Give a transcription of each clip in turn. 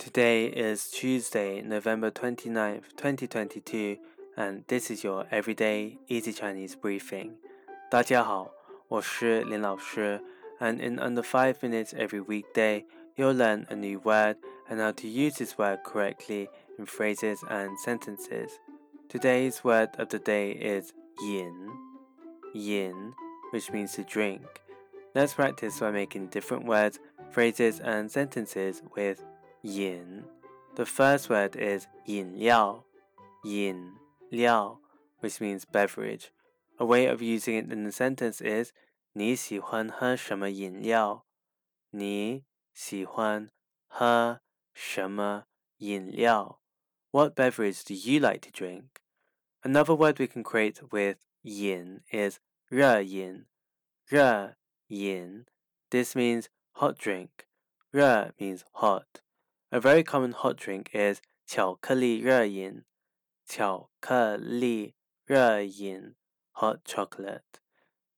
Today is Tuesday, November 29th, 2022, and this is your everyday easy Chinese briefing. 大家好，我是林老师, and in under 5 minutes every weekday, you'll learn a new word and how to use this word correctly in phrases and sentences. Today's word of the day is yin, yin, which means to drink. Let's practice by making different words, phrases, and sentences with 饮. The first word is 饮料,饮料, which means beverage. A way of using it in a sentence is 你喜欢喝什么饮料?你喜欢喝什么饮料? What beverage do you like to drink? Another word we can create with yin is 热饮,热饮. This means hot drink. 热 means hot. A very common hot drink is 巧克力热饮,巧克力热饮, hot chocolate.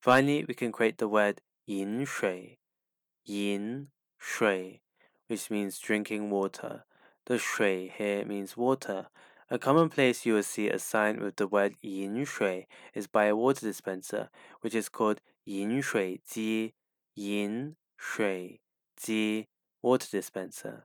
Finally, we can create the word 饮水,饮水, which means drinking water. The 水 here means water. A common place you will see a sign with the word 饮水 is by a water dispenser, which is called 饮水机,饮水机, water dispenser.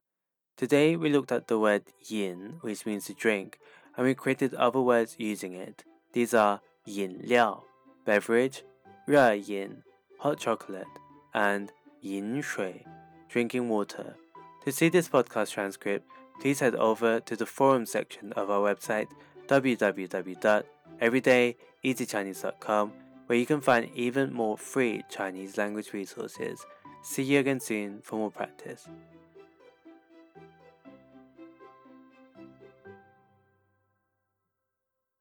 Today we looked at the word yin, which means to drink, and we created other words using it. These are yin liao, beverage, 热饮, hot chocolate, and yin shui, drinking water. To see this podcast transcript, please head over to the forum section of our website www.everydayeasychinese.com where you can find even more free Chinese language resources. See you again soon for more practice.